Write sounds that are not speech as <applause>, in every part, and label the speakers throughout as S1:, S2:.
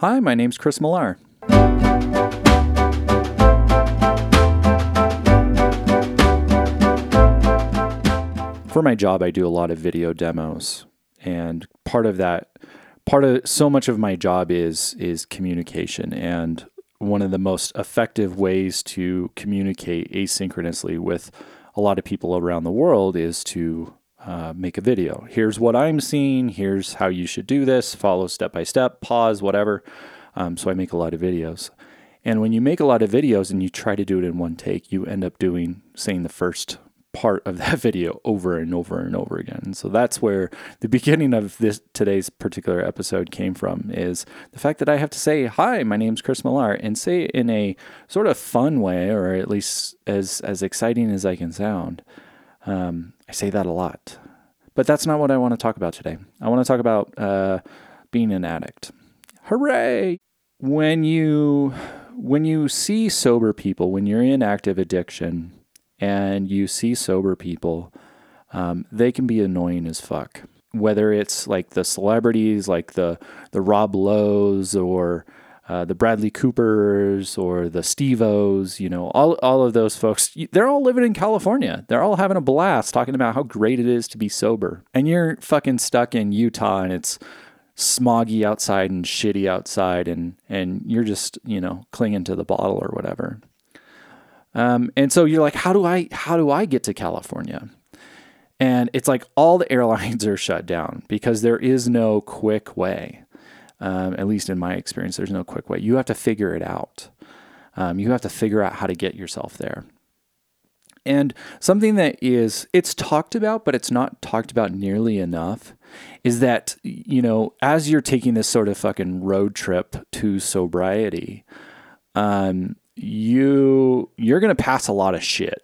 S1: Hi, my name's Chris Millar. For my job, I do a lot of video demos, and part of that, part of so much of my job is is communication, and one of the most effective ways to communicate asynchronously with a lot of people around the world is to uh, make a video. Here's what I'm seeing. Here's how you should do this. Follow step by step. Pause, whatever. Um, so I make a lot of videos. And when you make a lot of videos and you try to do it in one take, you end up doing saying the first part of <laughs> that video over and over and over again. So that's where the <laughs> beginning of this today's particular episode came from is the fact that I have to say, "Hi, my name's Chris Millar," and say it in a sort of fun way, or at least as as exciting as I can sound. Um, I say that a lot, but that's not what I want to talk about today. I want to talk about uh, being an addict. Hooray! When you when you see sober people, when you're in active addiction, and you see sober people, um, they can be annoying as fuck. Whether it's like the celebrities, like the the Rob Lowe's or uh, the Bradley Coopers or the Steve-O's, you know, all, all of those folks, they're all living in California. They're all having a blast talking about how great it is to be sober. And you're fucking stuck in Utah and it's smoggy outside and shitty outside and, and you're just, you know, clinging to the bottle or whatever. Um, and so you're like, how do I how do I get to California? And it's like all the <laughs> airlines are shut down because there is no quick way. Um, at least in my experience, there's no quick way. You have to figure it out. Um, you have to figure out how to get yourself there. And something that is it's talked about, but it's not talked about nearly enough, is that you know as you're taking this sort of fucking road trip to sobriety, um, you you're going to pass a lot of shit.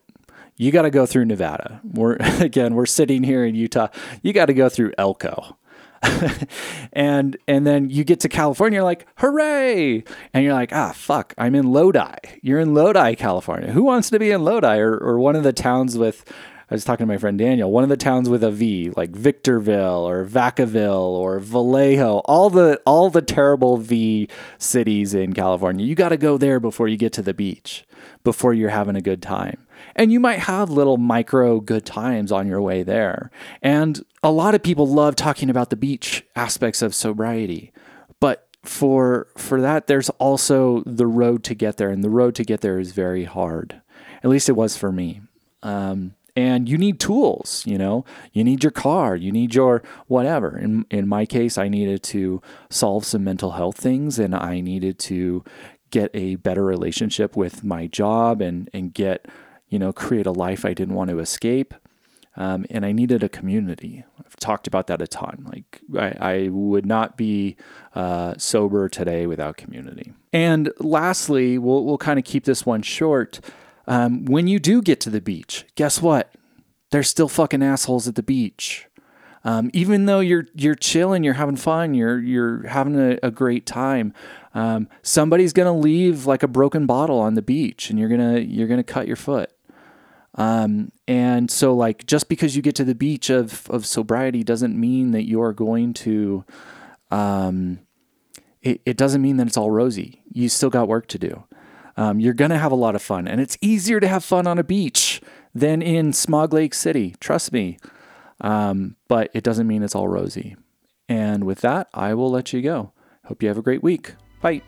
S1: You got to go through Nevada. We're <laughs> again, we're sitting here in Utah. You got to go through Elko. <laughs> and and then you get to California, you're like, hooray! And you're like, ah, fuck, I'm in Lodi. You're in Lodi, California. Who wants to be in Lodi or, or one of the towns with I was talking to my friend Daniel, one of the towns with a V, like Victorville or Vacaville or Vallejo, all the all the terrible V cities in California. You got to go there before you get to the beach, before you're having a good time. And you might have little micro good times on your way there. And a lot of people love talking about the beach aspects of sobriety. But for for that there's also the road to get there and the road to get there is very hard. At least it was for me. Um, and you need tools you know you need your car you need your whatever in in my case i needed to solve some mental health things and i needed to get a better relationship with my job and and get you know create a life i didn't want to escape um, and I needed a community. I've talked about that a ton. Like I, I would not be uh, sober today without community. And lastly, we'll we'll kind of keep this one short. Um, when you do get to the beach, guess what? There's still fucking assholes at the beach. Um, even though you're you're chilling, you're having fun, you're you're having a, a great time. Um, somebody's gonna leave like a broken bottle on the beach, and you're gonna you're gonna cut your foot. Um, and so like just because you get to the beach of of sobriety doesn't mean that you're going to. Um, it, it doesn't mean that it's all rosy. You still got work to do. Um, you're going to have a lot of fun. And it's easier to have fun on a beach than in Smog Lake City. Trust me. Um, but it doesn't mean it's all rosy. And with that, I will let you go. Hope you have a great week. Bye.